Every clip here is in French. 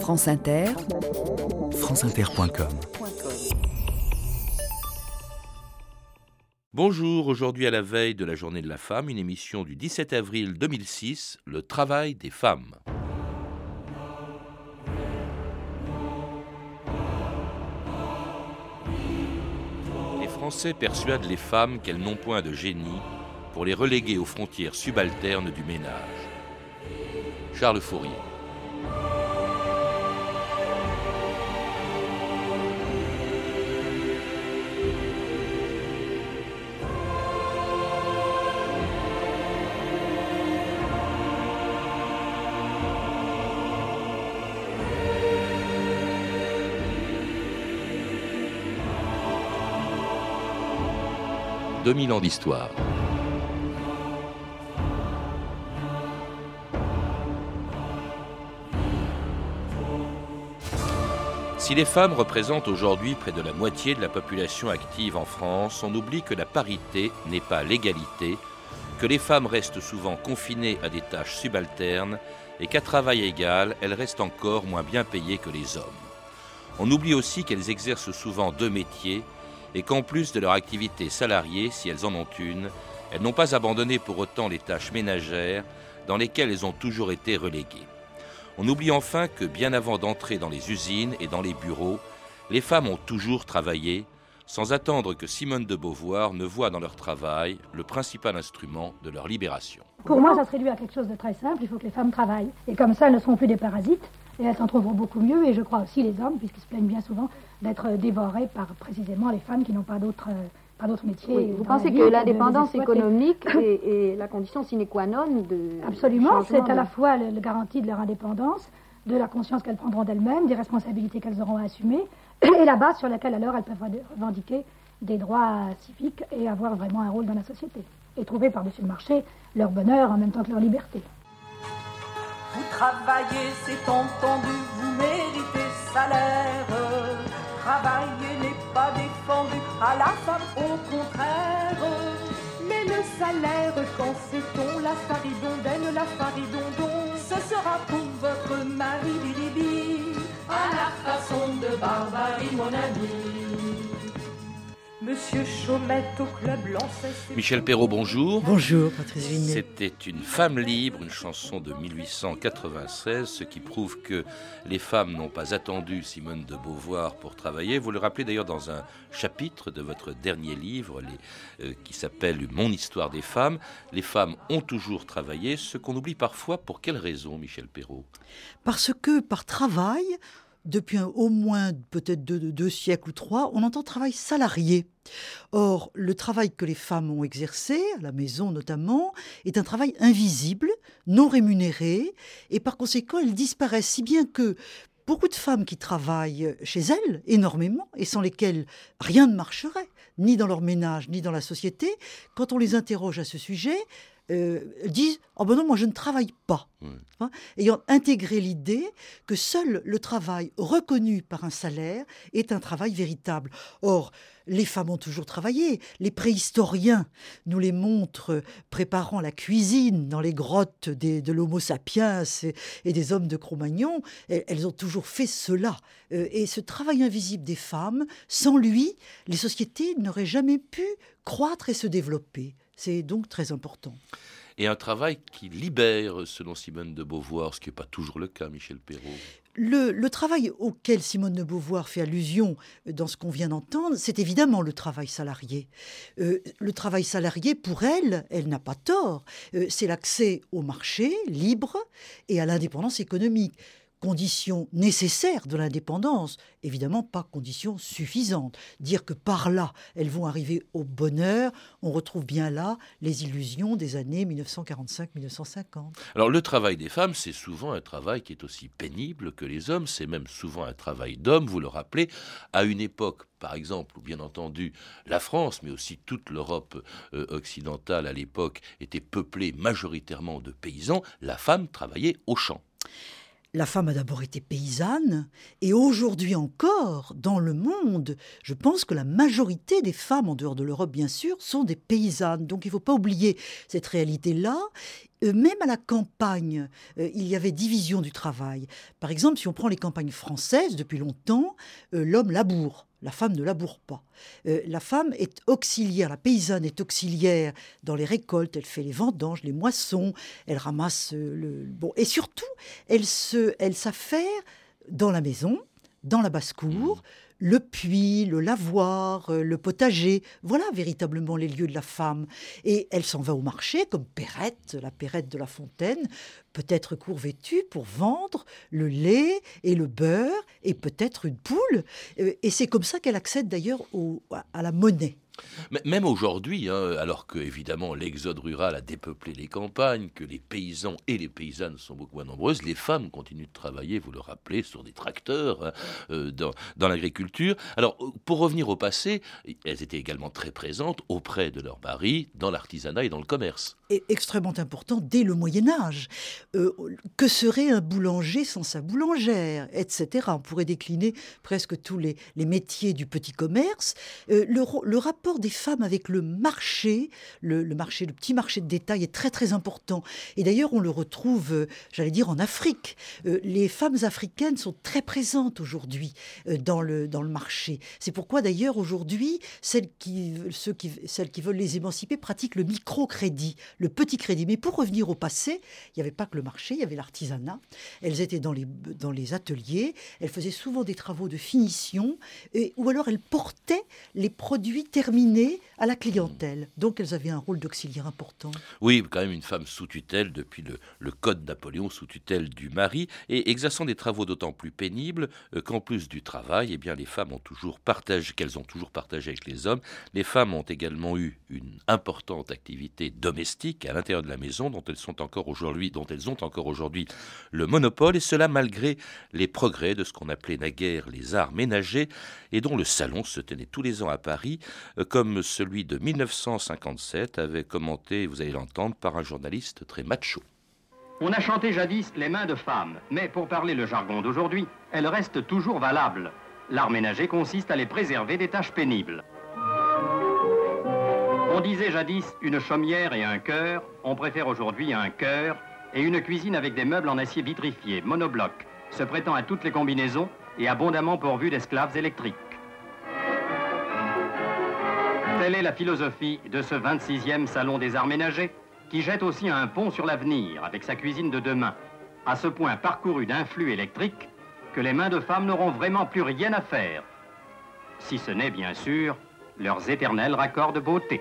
France Inter, franceinter.com Bonjour, aujourd'hui à la veille de la journée de la femme, une émission du 17 avril 2006, le travail des femmes. Les Français persuadent les femmes qu'elles n'ont point de génie pour les reléguer aux frontières subalternes du ménage. Charles Fourier. « 2000 ans d'histoire. Si les femmes représentent aujourd'hui près de la moitié de la population active en France, on oublie que la parité n'est pas l'égalité, que les femmes restent souvent confinées à des tâches subalternes et qu'à travail égal, elles restent encore moins bien payées que les hommes. On oublie aussi qu'elles exercent souvent deux métiers et qu'en plus de leur activité salariée, si elles en ont une, elles n'ont pas abandonné pour autant les tâches ménagères dans lesquelles elles ont toujours été reléguées. On oublie enfin que bien avant d'entrer dans les usines et dans les bureaux, les femmes ont toujours travaillé, sans attendre que Simone de Beauvoir ne voie dans leur travail le principal instrument de leur libération. Pour moi, ça se réduit à quelque chose de très simple, il faut que les femmes travaillent. Et comme ça, elles ne seront plus des parasites, et elles s'en trouveront beaucoup mieux, et je crois aussi les hommes, puisqu'ils se plaignent bien souvent d'être dévorés par précisément les femmes qui n'ont pas d'autres pas d'autres métiers. Oui, vous pensez que l'indépendance économique est, est, la condition sine qua non de. Absolument, c'est à la fois le, garantie de leur indépendance, de la conscience qu'elles prendront d'elles-mêmes, des responsabilités qu'elles auront à assumer, et la base sur laquelle alors elles peuvent revendiquer des droits civiques et avoir vraiment un rôle dans la société. Et trouver par-dessus le marché leur bonheur en même temps que leur liberté. Vous travaillez, c'est entendu, vous méritez salaire. Travailler n'est pas défendu à la femme, au contraire. Mais le salaire, quand c'est-on la faridondaine, la faridondon, ce sera pour votre mari, biribi, à la façon de Barbarie, mon ami. Monsieur Chaumette au club Michel Perrault, bonjour. Bonjour, Patrice Vignet. C'était une femme libre, une chanson de 1896, ce qui prouve que les femmes n'ont pas attendu Simone de Beauvoir pour travailler. Vous le rappelez d'ailleurs dans un chapitre de votre dernier livre les, euh, qui s'appelle Mon histoire des femmes. Les femmes ont toujours travaillé, ce qu'on oublie parfois. Pour quelle raison, Michel Perrault? Parce que par travail, depuis au moins peut-être deux, deux, siècles ou trois, on entend travail salarié. Or, le travail que les femmes ont exercé, à la maison notamment, est un travail invisible, non rémunéré, et par conséquent, il disparaît, si bien que beaucoup de femmes qui travaillent chez elles énormément et sans lesquelles rien ne marcherait, ni dans leur ménage, ni dans la société, quand on les interroge à ce sujet, euh, disent Oh ben non, moi je ne travaille pas. Ouais. Hein, ayant intégré l'idée que seul le travail reconnu par un salaire est un travail véritable. Or, les femmes ont toujours travaillé. Les préhistoriens nous les montrent préparant la cuisine dans les grottes des, de l'Homo sapiens et, et, des hommes de Cro-Magnon. Elles ont toujours fait cela. Euh, et ce travail invisible des femmes, sans lui, les sociétés n'auraient jamais pu croître et se développer. C'est donc très important. Et un travail qui libère, selon Simone de Beauvoir, ce qui n'est pas toujours le cas, Michel Perrault. Le, le, travail auquel Simone de Beauvoir fait allusion dans ce qu'on vient d'entendre, c'est évidemment le travail salarié. Euh, le travail salarié, pour elle, elle n'a pas tort. Euh, c'est l'accès au marché libre et à l'indépendance économique condition nécessaire de l'indépendance, évidemment pas condition suffisante. Dire que par là, elles vont arriver au bonheur, on retrouve bien là les illusions des années 1945-1950. Alors le travail des femmes, c'est souvent un travail qui est aussi pénible que les hommes, c'est même souvent un travail d'homme, vous le rappelez, à une époque par exemple, où bien entendu la France, mais aussi toute l'Europe euh, occidentale à l'époque était peuplée majoritairement de paysans, la femme travaillait au champ. La femme a d'abord été paysanne, et aujourd'hui encore, dans le monde, je pense que la majorité des femmes, en dehors de l'Europe bien sûr, sont des paysannes. Donc il ne faut pas oublier cette réalité-là. Euh, même à la campagne, euh, il y avait division du travail. Par exemple, si on prend les campagnes françaises, depuis longtemps, euh, l'homme laboure. La femme ne laboure pas. la femme est auxiliaire, la paysanne est auxiliaire dans les récoltes, elle fait les vendanges, les moissons, elle ramasse le... Bon, et surtout, elle, se, elle s'affaire dans la maison, dans la basse-cour, le puits, le lavoir, euh, le potager. Voilà véritablement les lieux de la femme. Et elle s'en va au marché comme Perrette, la Perrette de la Fontaine, peut-être court vêtue pour vendre le lait et le beurre et peut-être une poule. Euh, et c'est comme ça qu'elle accède d'ailleurs à la monnaie. Même aujourd'hui, hein, alors que évidemment l'exode rural a dépeuplé les campagnes, que les paysans et les paysannes sont beaucoup moins nombreuses, les femmes continuent de travailler, vous le rappelez, sur des tracteurs, hein, euh, dans, dans l'agriculture. Alors, pour revenir au passé, elles étaient également très présentes auprès de leurs maris dans l'artisanat et dans le commerce est extrêmement important dès le Moyen Âge. Euh, que serait un boulanger sans sa boulangère, etc. On pourrait décliner presque tous les, métiers du petit commerce. Euh, le, rapport des femmes avec le marché, le, marché, le petit marché de détail est très très important. Et d'ailleurs, on le retrouve, euh, j'allais dire, en Afrique. les femmes africaines sont très présentes aujourd'hui dans, le, dans le marché. C'est pourquoi d'ailleurs aujourd'hui, celles qui, ceux qui, celles qui veulent les émanciper pratiquent le microcrédit le petit crédit. Mais pour revenir au passé, il n'y avait pas que le marché, il y avait l'artisanat. Elles étaient dans les, ateliers, elles faisaient souvent des travaux de finition, ou alors elles portaient les produits terminés à la clientèle. Donc elles avaient un rôle d'auxiliaire important. Oui, quand même une femme sous tutelle depuis le, le Code Napoléon, sous tutelle du mari, et exerçant des travaux d'autant plus pénibles euh, qu'en plus du travail, eh bien, les femmes ont toujours partagé, qu'elles ont toujours partagé avec les hommes. Les femmes ont également eu une importante activité domestique à l'intérieur de la maison dont elles dont elles ont encore aujourd'hui le monopole, et cela malgré les progrès de ce qu'on appelait naguère les arts ménagers, et dont le salon se tenait tous les ans à Paris, euh, comme celui de 1957 avait commenté, vous allez l'entendre, par un journaliste très macho. On a chanté jadis les mains de femmes, mais pour parler le jargon d'aujourd'hui, elles restent toujours valables. L'art ménager consiste à les préserver des tâches pénibles. On disait jadis une chaumière et un cœur, on préfère aujourd'hui un cœur et une cuisine avec des meubles en acier vitrifié, monobloc, se prêtant à toutes les combinaisons et abondamment pourvus d'esclaves électriques. Telle est la philosophie de ce 26e Salon des Arts Ménagers, qui jette aussi un pont sur l'avenir avec sa cuisine de demain, à ce point parcouru d'influx électriques que les mains de femmes n'auront vraiment plus rien à faire. Si ce n'est bien sûr leurs éternels raccords de beauté.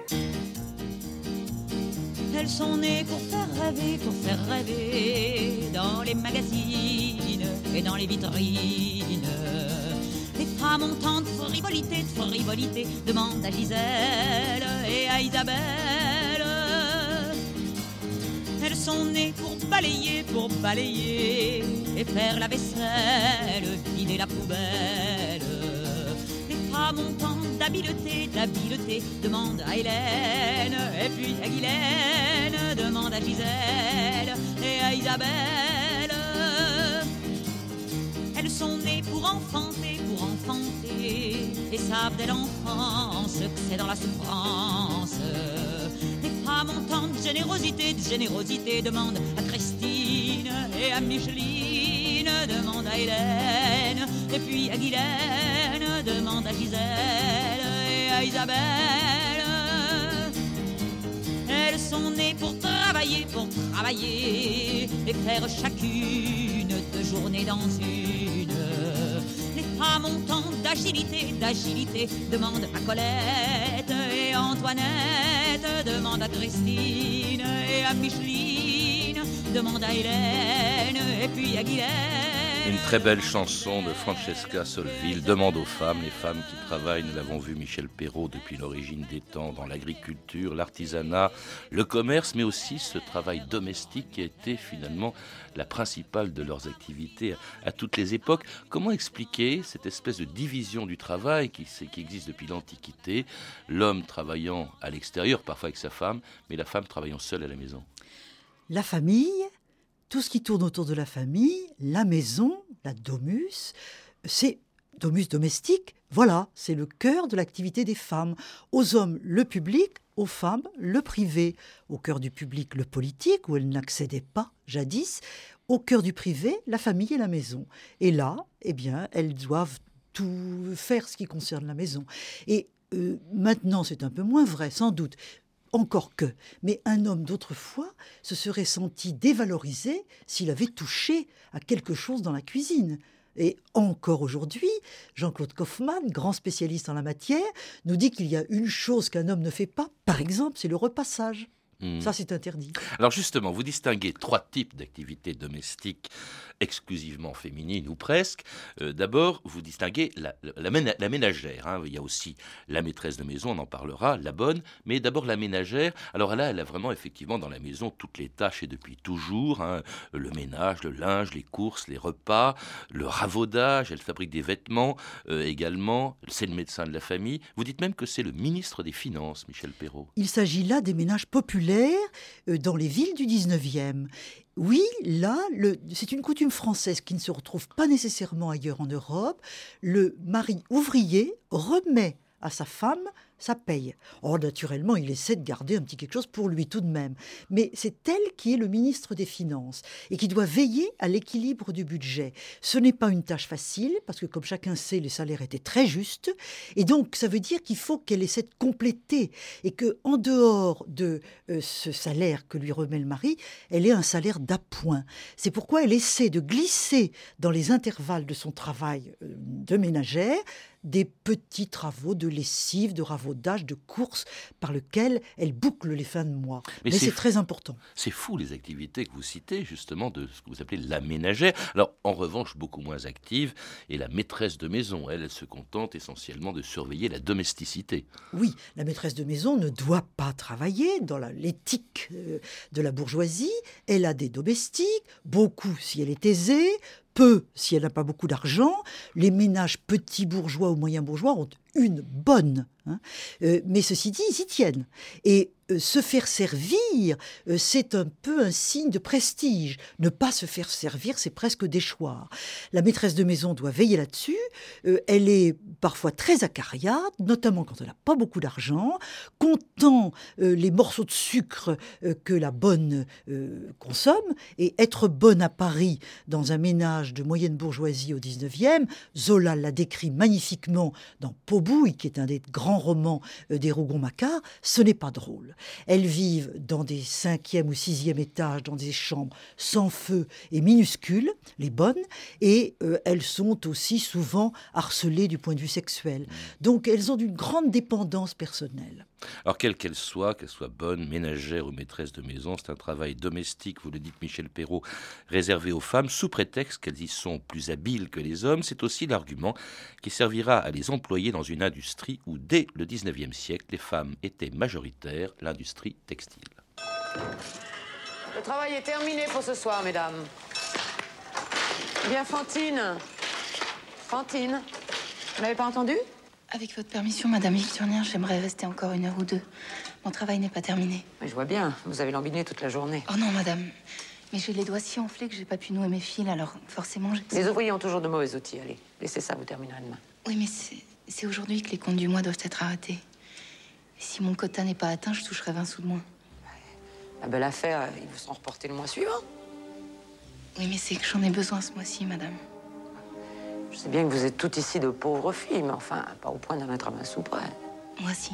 Elles sont nées pour faire rêver, pour faire rêver dans les magazines et dans les vitrines. Les femmes ont tant de frivolité, de frivolité, demande à Gisèle et à Isabelle. Elles sont nées pour balayer, pour balayer et faire la vaisselle, vider la poubelle. Les femmes ont tant d'habileté, d'habileté, demande à Hélène, et puis à Guylaine, demande à Gisèle et à Isabelle. Elles sont nées pour enfanter, pour enfanter, et savent dès l'enfance que c'est dans la souffrance. Les femmes ont tant de générosité, de générosité, demande à Christine et à Micheline, demande à Hélène, et puis à Guylaine, demande à Gisèle Isabelle. Elles sont nées pour travailler, pour travailler et faire chacune de journée dans une. Les femmes ont tant d'agilité, d'agilité, demande à Colette et Antoinette, demande à Christine et à Micheline, demande à Hélène et puis à Guylaine. Une très belle chanson de Francesca Solville, Demande aux femmes, les femmes qui travaillent, nous l'avons vu Michel Perrault depuis l'origine des temps, dans l'agriculture, l'artisanat, le commerce, mais aussi ce travail domestique qui a été finalement la principale de leurs activités à, toutes les époques. Comment expliquer cette espèce de division du travail qui, qui existe depuis l'Antiquité, l'homme travaillant à l'extérieur, parfois avec sa femme, mais la femme travaillant seule à la maison. La famille tout ce qui tourne autour de la famille, la maison, la domus, c'est domus domestique, voilà, c'est le cœur de l'activité des femmes. Aux hommes, le public, aux femmes, le privé. Au cœur du public, le politique, où elles n'accédaient pas jadis. Au cœur du privé, la famille et la maison. Et là, eh bien, elles doivent tout faire ce qui concerne la maison. Et euh, maintenant, c'est un peu moins vrai, sans doute. Encore que, mais un homme d'autrefois se serait senti dévalorisé s'il avait touché à quelque chose dans la cuisine. Et encore aujourd'hui, Jean-Claude Kaufmann, grand spécialiste en la matière, nous dit qu'il y a une chose qu'un homme ne fait pas, par exemple, c'est le repassage. Hmm. Ça, c'est interdit. Alors justement, vous distinguez trois types d'activités domestiques exclusivement féminines ou presque. Euh, d'abord, vous distinguez la, la, ménagère. Hein. Il y a aussi la maîtresse de maison, on en parlera, la bonne, mais d'abord la ménagère. Alors là, elle a vraiment effectivement dans la maison toutes les tâches et depuis toujours. Hein. Le ménage, le linge, les courses, les repas, le ravaudage, elle fabrique des vêtements euh, également. C'est le médecin de la famille. Vous dites même que c'est le ministre des Finances, Michel Perrault. Il s'agit là des ménages populaires euh, dans les villes du 19e. Oui, là, c'est une coutume française qui ne se retrouve pas nécessairement ailleurs en Europe. Le mari ouvrier remet à sa femme ça paye. Or, naturellement, il essaie de garder un petit quelque chose pour lui tout de même. Mais c'est elle qui est le ministre des Finances et qui doit veiller à l'équilibre du budget. Ce n'est pas une tâche facile parce que, comme chacun sait, les salaires étaient très justes. Et donc, ça veut dire qu'il faut qu'elle essaie de compléter et que, en dehors de euh, ce salaire que lui remet le mari, elle ait un salaire d'appoint. C'est pourquoi elle essaie de glisser dans les intervalles de son travail euh, de ménagère des petits travaux de lessive, de ravaudage, de course par lequel elle boucle les fins de mois. Mais, c'est très important. C'est fou les activités que vous citez justement de ce que vous appelez la ménagère. Alors en revanche beaucoup moins active est la maîtresse de maison. Elle, elle se contente essentiellement de surveiller la domesticité. Oui, la maîtresse de maison ne doit pas travailler dans l'éthique euh, de la bourgeoisie. Elle a des domestiques, beaucoup si elle est aisée, peu si elle n'a pas beaucoup d'argent. Les ménages petits bourgeois ou moyens bourgeois ont une bonne. Hein. Euh, mais ceci dit, ils y tiennent. Et euh, se faire servir, euh, c'est un peu un signe de prestige. Ne pas se faire servir, c'est presque déchoir. La maîtresse de maison doit veiller là-dessus. elle est parfois très acariate, notamment quand elle n'a pas beaucoup d'argent, comptant les morceaux de sucre que la bonne consomme. Et être bonne à Paris dans un ménage de moyenne bourgeoisie au 19e, Zola l'a décrit magnifiquement dans Pau qui est un des grands romans euh, des Rougon-Macquart, ce n'est pas drôle. Elles vivent dans des cinquième ou sixième étages, dans des chambres sans feu et minuscules, les bonnes, et euh, elles sont aussi souvent harcelées du point de vue sexuel. Mmh. Donc elles ont une grande dépendance personnelle. Alors, quelle qu'elle soit, qu'elle soit bonne, ménagère ou maîtresse de maison, c'est un travail domestique, vous le dites Michel Perrault, réservé aux femmes, sous prétexte qu'elles y sont plus habiles que les hommes. C'est aussi l'argument qui servira à les employer dans une industrie où, dès le 19e siècle, les femmes étaient majoritaires, l'industrie textile. Le travail est terminé pour ce soir, mesdames. Bien, Fantine. Fantine, vous n'avez pas entendu? Avec votre permission, Madame Victorien, j'aimerais rester encore une heure ou deux. Mon travail n'est pas terminé. je vois bien, vous avez lambiné toute la journée. Oh non, Madame. Mais j'ai les doigts si enflés que j'ai pas pu nouer mes fils, alors forcément... Les ouvriers ont toujours de mauvais outils, allez. Laissez ça, vous terminerez demain. Oui, mais c'est aujourd'hui que les comptes du mois doivent être arrêtés. si mon quota n'est pas atteint, je toucherai 20 sous de moins. La belle affaire, ils vous seront reportés le mois suivant. Oui, mais c'est que j'en ai besoin ce mois-ci, madame. Je sais bien que vous êtes toutes ici de pauvres filles, mais enfin, pas au point d'en mettre à ma soupe près. Moi, si.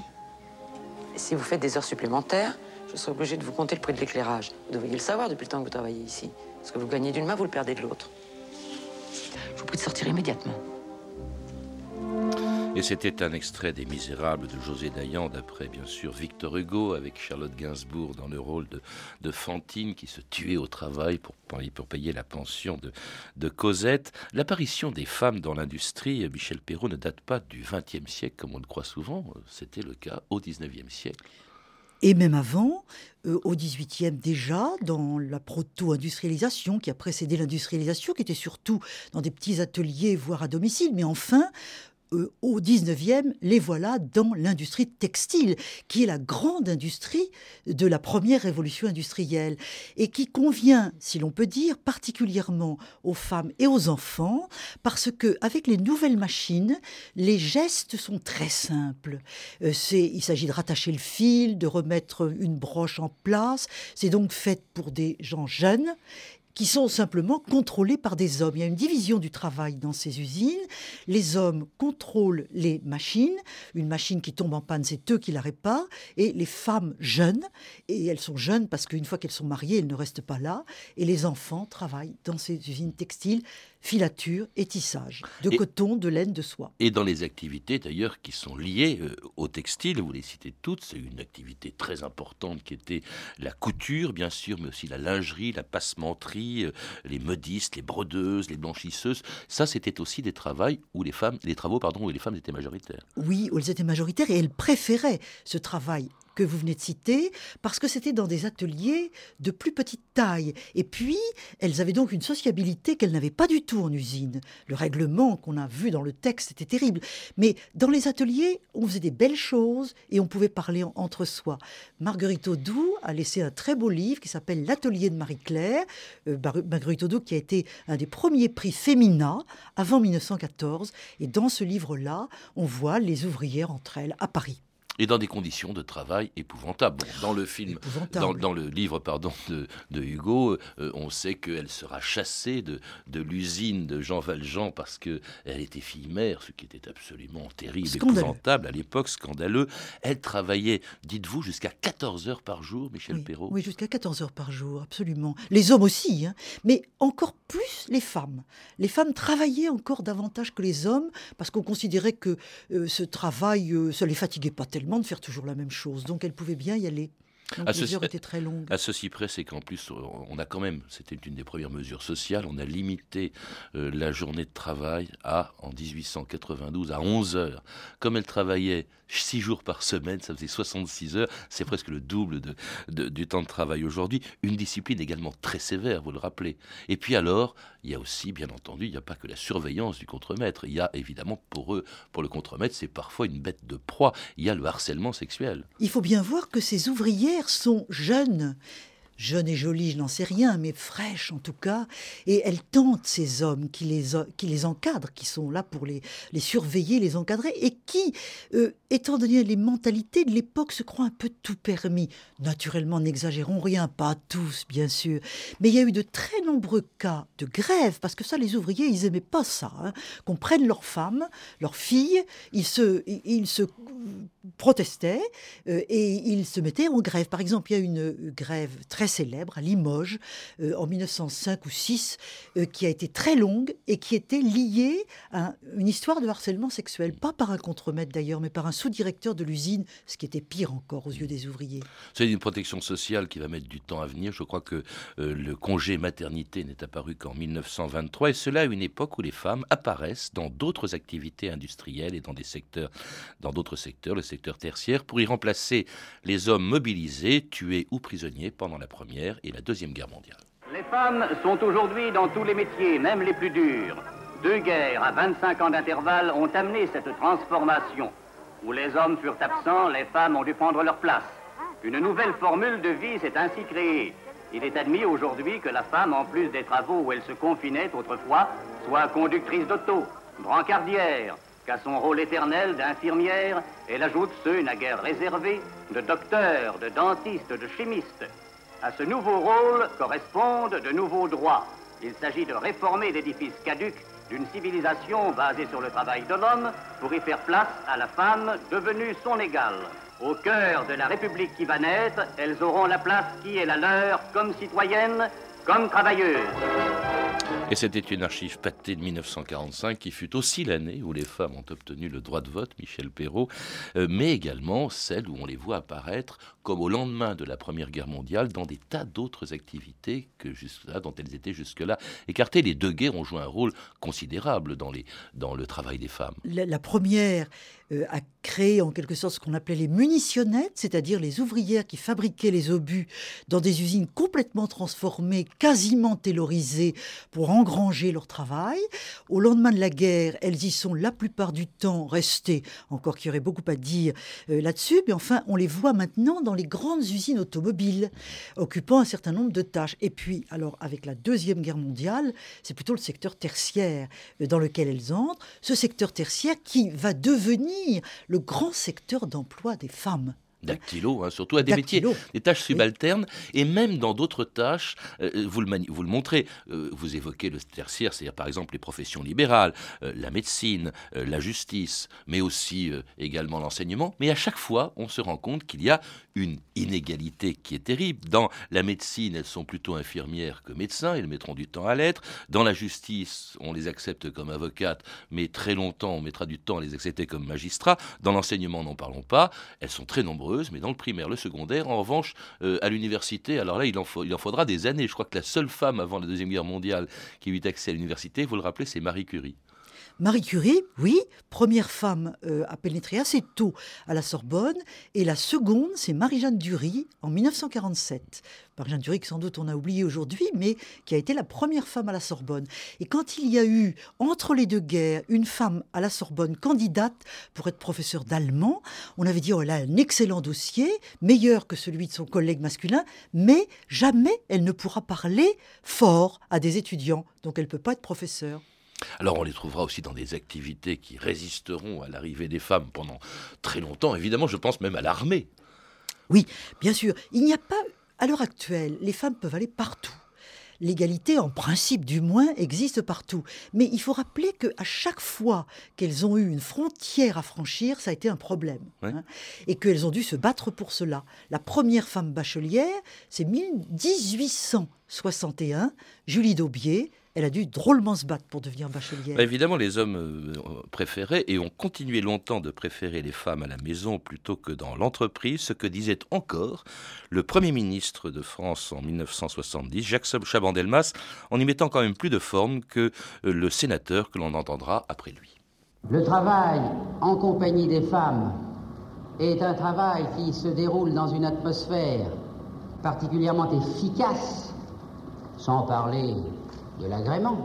si vous faites des heures supplémentaires, je serai obligée de vous compter le prix de l'éclairage. Vous devriez le savoir depuis le temps que vous travaillez ici. Ce que vous gagnez d'une main, vous le perdez de l'autre. Je vous prie de sortir immédiatement. Et c'était un extrait des Misérables de José Dayan, d'après bien sûr Victor Hugo, avec Charlotte Gainsbourg dans le rôle de, Fantine qui se tuait au travail pour, pour payer la pension de, Cosette. L'apparition des femmes dans l'industrie, Michel Perrault, ne date pas du XXe siècle comme on le croit souvent, c'était le cas au XIXe siècle. Et même avant, euh, au XVIIIe déjà, dans la proto-industrialisation qui a précédé l'industrialisation, qui était surtout dans des petits ateliers, voire à domicile, mais enfin, euh, au 19e, les voilà dans l'industrie textile, qui est la grande industrie de la première révolution industrielle, et qui convient, si l'on peut dire, particulièrement aux femmes et aux enfants, parce que avec les nouvelles machines, les gestes sont très simples. Euh, il s'agit de rattacher le fil, de remettre une broche en place. C'est donc fait pour des gens jeunes qui sont simplement contrôlés par des hommes. Il y a une division du travail dans ces usines. Les hommes contrôlent les machines. Une machine qui tombe en panne, c'est eux qui la réparent. Et les femmes jeunes, et elles sont jeunes parce qu'une fois qu'elles sont mariées, elles ne restent pas là. Et les enfants travaillent dans ces usines textiles filature et tissage, de coton, de laine, de soie. Et dans les activités d'ailleurs qui sont liées euh, au textile, vous les citez toutes, c'est une activité très importante qui était la couture bien sûr, mais aussi la lingerie, la passementerie, euh, les modistes, les brodeuses, les blanchisseuses. Ça, c'était aussi des travaux où les femmes, les travaux pardon, où les femmes étaient majoritaires. Oui, où elles étaient majoritaires et elles préféraient ce travail que vous venez de citer, parce que c'était dans des ateliers de plus petite taille. Et puis, elles avaient donc une sociabilité qu'elles n'avaient pas du tout en usine. Le règlement qu'on a vu dans le texte était terrible. Mais dans les ateliers, on faisait des belles choses et on pouvait parler entre soi. Marguerite Audoux a laissé un très beau livre qui s'appelle L'atelier de Marie-Claire. Euh, Marguerite Audoux qui a été un des premiers prix féminins avant 1914. Et dans ce livre-là, on voit les ouvrières entre elles à Paris et dans des conditions de travail épouvantables. dans le film, dans, le livre pardon de, Hugo, euh, on sait qu'elle sera chassée de, de l'usine de Jean Valjean parce que elle était fille mère, ce qui était absolument terrible, épouvantable à l'époque, scandaleux. Elle travaillait, dites-vous, jusqu'à 14 heures par jour, Michel oui, Perrault. Oui, jusqu'à 14 heures par jour, absolument. Les hommes aussi, hein, mais encore plus les femmes. Les femmes travaillaient encore davantage que les hommes parce qu'on considérait que euh, ce travail, euh, ça les fatiguait pas tellement de faire toujours la même chose. Donc elle pouvait bien y aller. Donc à les heures étaient très longues. À ceci près, c'est qu'en plus, on a quand même, c'était une des premières mesures sociales, on a limité euh, la journée de travail à, en 1892, à 11 heures. Comme elle travaillait 6 jours par semaine, ça faisait 66 heures, c'est presque le double de, du temps de travail aujourd'hui. Une discipline également très sévère, vous le rappelez. Et puis alors, il y a aussi, bien entendu, il n'y a pas que la surveillance du contremaître. Il y a évidemment pour eux, pour le contremaître, c'est parfois une bête de proie. Il y a le harcèlement sexuel. Il faut bien voir que ces ouvrières sont jeunes jeune et jolie, je n'en sais rien, mais fraîche en tout cas, et elle tente ces hommes qui les, qui les encadrent, qui sont là pour les, les surveiller, les encadrer, et qui, euh, étant donné les mentalités de l'époque, se croient un peu tout permis. Naturellement, n'exagérons rien, pas tous, bien sûr, mais il y a eu de très nombreux cas de grève, parce que ça, les ouvriers, ils aimaient pas ça, hein, qu'on prenne leurs femmes, leurs filles, ils se, ils se protestaient euh, et ils se mettaient en grève. Par exemple, il y a une grève très célèbre à Limoges euh, en 1905 ou 6 euh, qui a été très longue et qui était liée à une histoire de harcèlement sexuel, pas par un contremaître d'ailleurs, mais par un sous-directeur de l'usine, ce qui était pire encore aux yeux des ouvriers. C'est une protection sociale qui va mettre du temps à venir. Je crois que le congé maternité n'est apparu qu'en 1923 et cela à une époque où les femmes apparaissent dans d'autres activités industrielles et dans des secteurs, dans d'autres secteurs, secteur tertiaire, pour y remplacer les hommes mobilisés, tués ou prisonniers pendant la Première et la Deuxième Guerre mondiale. Les femmes sont aujourd'hui dans tous les métiers, même les plus durs. Deux guerres à 25 ans d'intervalle ont amené cette transformation. Où les hommes furent absents, les femmes ont dû prendre leur place. Une nouvelle formule de vie s'est ainsi créée. Il est admis aujourd'hui que la femme, en plus des travaux où elle se confinait autrefois, soit conductrice d'auto, brancardière, qu'à son rôle éternel d'infirmière, elle ajoute ceux naguère réservés de docteur, de dentiste, de chimiste. À ce nouveau rôle correspondent de nouveaux droits. Il s'agit de réformer l'édifice caduc d'une civilisation basée sur le travail de l'homme pour y faire place à la femme devenue son égale. Au cœur de la République qui va naître, elles auront la place qui est la leur comme citoyennes, comme travailleuses. Et c'était une archive pâtée de 1945 qui fut aussi l'année où les femmes ont obtenu le droit de vote, Michel Perrault, euh, mais également celle où on les voit apparaître comme au lendemain de la Première Guerre mondiale dans des tas d'autres activités que jusque -là, dont elles étaient jusque-là écartées. Les deux guerres ont joué un rôle considérable dans, le travail des femmes. La, première a créé en quelque sorte ce qu'on appelait les munitionnettes, c'est-à-dire les ouvrières qui fabriquaient les obus dans des usines complètement transformées, quasiment taylorisées pour engranger leur travail. Au lendemain de la guerre, elles y sont la plupart du temps restées, encore qu'il y aurait beaucoup à dire euh, là-dessus, mais enfin, on les voit maintenant dans les grandes usines automobiles, occupant un certain nombre de tâches. Et puis, alors, avec la Deuxième Guerre mondiale, c'est plutôt le secteur tertiaire euh, dans lequel elles entrent, ce secteur tertiaire qui va devenir le grand secteur d'emploi des femmes dactylo, hein, surtout à des métiers, des tâches subalternes, et même dans d'autres tâches, euh, vous, le vous, le montrez, euh, vous évoquez le tertiaire, c'est-à-dire par exemple les professions libérales, euh, la médecine, la justice, mais aussi également l'enseignement, mais à chaque fois, on se rend compte qu'il y a une inégalité qui est terrible. Dans la médecine, elles sont plutôt infirmières que médecins, elles mettront du temps à l'être. Dans la justice, on les accepte comme avocates, mais très longtemps, on mettra du temps à les accepter comme magistrats. Dans l'enseignement, n'en parlons pas, elles sont très nombreuses mais dans le primaire, le secondaire, en revanche, euh, à l'université, alors là, il en, il en faudra des années. Je crois que la seule femme avant la Deuxième Guerre mondiale qui eut accès à l'université, vous le rappelez, c'est Marie Curie. Marie Curie, oui, première femme euh, à pénétrer assez tôt à la Sorbonne. Et la seconde, c'est Marie-Jeanne Dury en 1947. Marie-Jeanne Dury, que sans doute on a oublié aujourd'hui, mais qui a été la première femme à la Sorbonne. Et quand il y a eu, entre les deux guerres, une femme à la Sorbonne candidate pour être professeure d'allemand, on avait dit, oh, elle a un excellent dossier, meilleur que celui de son collègue masculin, mais jamais elle ne pourra parler fort à des étudiants, donc elle ne peut pas être professeure. Alors on les trouvera aussi dans des activités qui résisteront à l'arrivée des femmes pendant très longtemps. Évidemment, je pense même à l'armée. Oui, bien sûr. Il n'y a pas, à l'heure actuelle, les femmes peuvent aller partout. L'égalité, en principe du moins, existe partout. Mais il faut rappeler qu'à chaque fois qu'elles ont eu une frontière à franchir, ça a été un problème. Hein, et qu'elles ont dû se battre pour cela. La première femme bachelière, c'est 1861, Julie Daubier, elle a dû drôlement se battre pour devenir bachelière. Bah, évidemment, les hommes euh, préféraient et ont continué longtemps de préférer les femmes à la maison plutôt que dans l'entreprise, ce que disait encore le Premier ministre de France en 1970, Jacques Chaban-Delmas, en y mettant quand même plus de forme que euh, le sénateur que l'on entendra après lui. Le travail en compagnie des femmes est un travail qui se déroule dans une atmosphère particulièrement efficace, sans parler de l'agrément.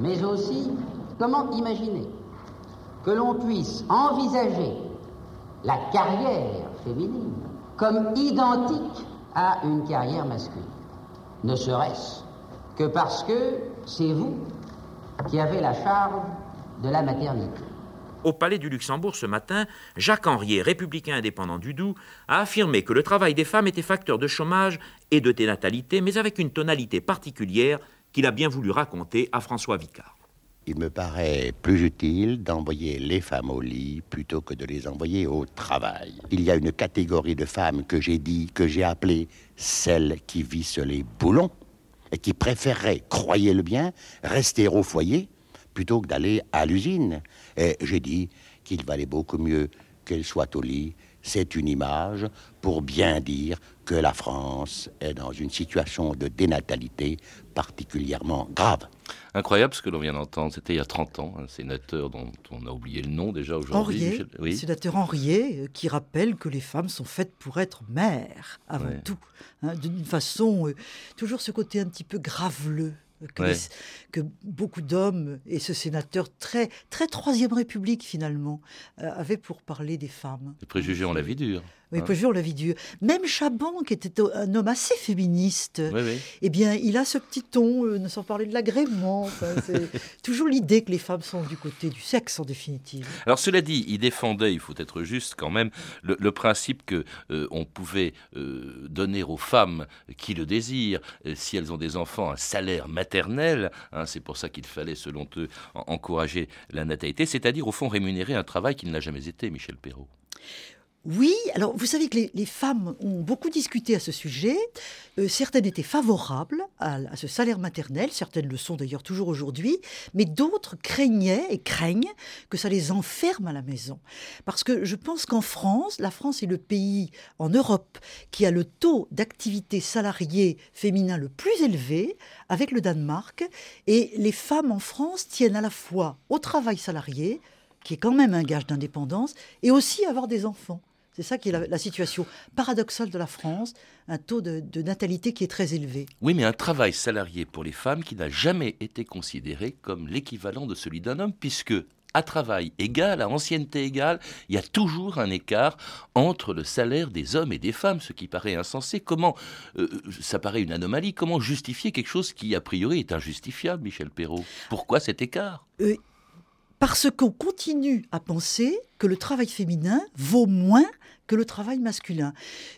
Mais aussi, comment imaginer que l'on puisse envisager la carrière féminine comme identique à une carrière masculine? Ne serait-ce que parce que c'est vous qui avez la charge de la maternité. Au Palais du Luxembourg ce matin, Jacques Henriet, républicain indépendant du Doubs, a affirmé que le travail des femmes était facteur de chômage et de dénatalité, mais avec une tonalité particulière qu'il a bien voulu raconter à François Vicard. Il me paraît plus utile d'envoyer les femmes au lit plutôt que de les envoyer au travail. Il y a une catégorie de femmes que j'ai dit, que j'ai appelée celles qui vissent les boulons et qui préféreraient, croyez-le bien, rester au foyer plutôt que d'aller à l'usine. Et j'ai dit qu'il valait beaucoup mieux qu'elle soit au lit. C'est une image pour bien dire que la France est dans une situation de dénatalité particulièrement grave. Incroyable ce que l'on vient d'entendre. C'était il y a 30 ans, un sénateur dont on a oublié le nom déjà aujourd'hui. Henriet, oui. sénateur Henriet, euh, qui rappelle que les femmes sont faites pour être mères avant tout. Hein, d'une façon, euh, toujours ce côté un petit peu graveleux que, beaucoup d'hommes et ce sénateur très, très Troisième République finalement euh, avait pour parler des femmes. Les préjugés ont la vie dure. Oui, hein. préjugés ont la vie. Même Chaban, qui était un homme assez féministe, eh bien, il a ce petit ton, euh, sans parler de l'agrément. c'est toujours l'idée que les femmes sont du côté du sexe en définitive. Alors cela dit, il défendait, il faut être juste quand même, le, principe que euh, on pouvait donner aux femmes qui le désirent, si elles ont des enfants, un salaire maternel. Hein, c'est pour ça qu'il fallait, selon eux, encourager la natalité, c'est-à-dire au fond rémunérer un travail qui ne l'a jamais été, Michel Perrault. Oui, alors vous savez que les, femmes ont beaucoup discuté à ce sujet. Euh, certaines étaient favorables à, ce salaire maternel, certaines le sont d'ailleurs toujours aujourd'hui, mais d'autres craignaient et craignent que ça les enferme à la maison. Parce que je pense qu'en France, la France est le pays en Europe qui a le taux d'activité salariée féminin le plus élevé, avec le Danemark, et les femmes en France tiennent à la fois au travail salarié, qui est quand même un gage d'indépendance, et aussi à avoir des enfants. C'est ça qui est la, situation paradoxale de la France, un taux de, natalité qui est très élevé. Oui, mais un travail salarié pour les femmes qui n'a jamais été considéré comme l'équivalent de celui d'un homme, puisque à travail égal, à ancienneté égale, il y a toujours un écart entre le salaire des hommes et des femmes, ce qui paraît insensé. Comment, euh, ça paraît une anomalie, comment justifier quelque chose qui a priori est injustifiable, Michel Perrault? Pourquoi cet écart? Euh, Parce qu'on continue à penser que le travail féminin vaut moins que le travail masculin.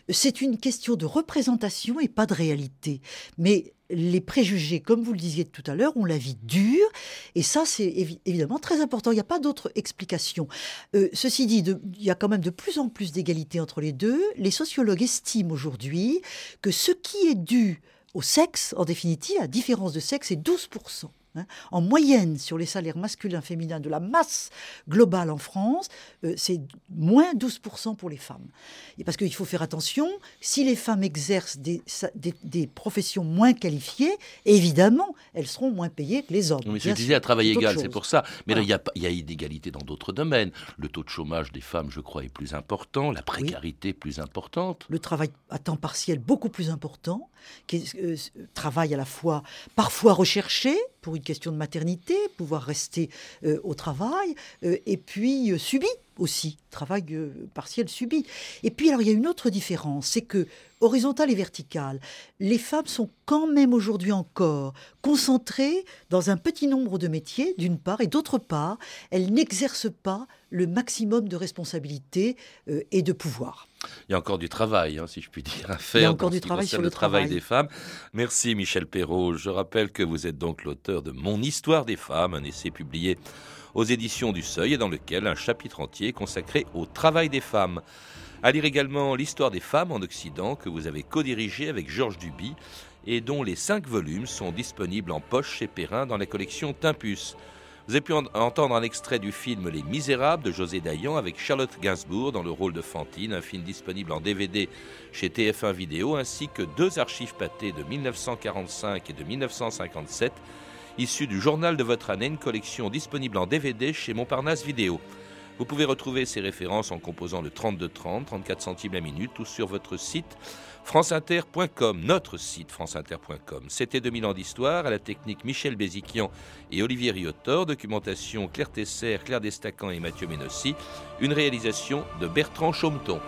C'est une question de représentation et pas de réalité. Mais les préjugés, comme vous le disiez tout à l'heure, ont la vie dure, et ça c'est évidemment très important. Il n'y a pas d'autre explication. Euh, ceci dit, il y a quand même de plus en plus d'égalité entre les deux. Les sociologues estiment aujourd'hui que ce qui est dû au sexe, en définitive, la différence de sexe, est 12%. Hein. En moyenne, sur les salaires masculins féminins de la masse globale en France, euh, c'est moins 12% pour les femmes. Et parce qu'il faut faire attention, si les femmes exercent des, des, professions moins qualifiées, évidemment, elles seront moins payées que les hommes. Mais je disais à travail égal, c'est pour ça. Mais il y a, y a inégalité dans d'autres domaines. Le taux de chômage des femmes, je crois, est plus important, la précarité plus importante. Le travail à temps partiel beaucoup plus important, qui euh, travail à la fois parfois recherché pour une question de maternité, pouvoir rester euh, au travail, euh, et puis euh, subi aussi, travail partiel subi. Et puis alors il y a une autre différence, c'est que horizontal et vertical, les femmes sont quand même aujourd'hui encore concentrées dans un petit nombre de métiers, d'une part, et d'autre part, elles n'exercent pas le maximum de responsabilité et de pouvoir. Il y a encore du travail, hein, si je puis dire, à faire. Il y a encore du travail sur le travail. des femmes. Merci Michel Perrault. Je rappelle que vous êtes donc l'auteur de Mon histoire des femmes, un essai publié aux éditions du Seuil et dans lequel un chapitre entier est consacré au travail des femmes. À lire également L'histoire des femmes en Occident que vous avez co-dirigé avec Georges Duby et dont les cinq volumes sont disponibles en poche chez Perrin dans la collection Timpus. Vous avez pu entendre un extrait du film Les Misérables de José Dayan avec Charlotte Gainsbourg dans le rôle de Fantine, un film disponible en DVD chez TF1 Vidéo, ainsi que deux archives pâtées de 1945 et de 1957, issues du journal de votre année, une collection disponible en DVD chez Montparnasse Vidéo. Vous pouvez retrouver ces références en composant le 3230, 34 centimes la minute ou sur votre site franceinter.com, notre site franceinter.com. C'était 2000 ans d'histoire, à la technique Michel Béziquian et Olivier Riotor, documentation Claire Tesser, Claire Destacan et Mathieu Ménossi, une réalisation de Bertrand Chaumeton.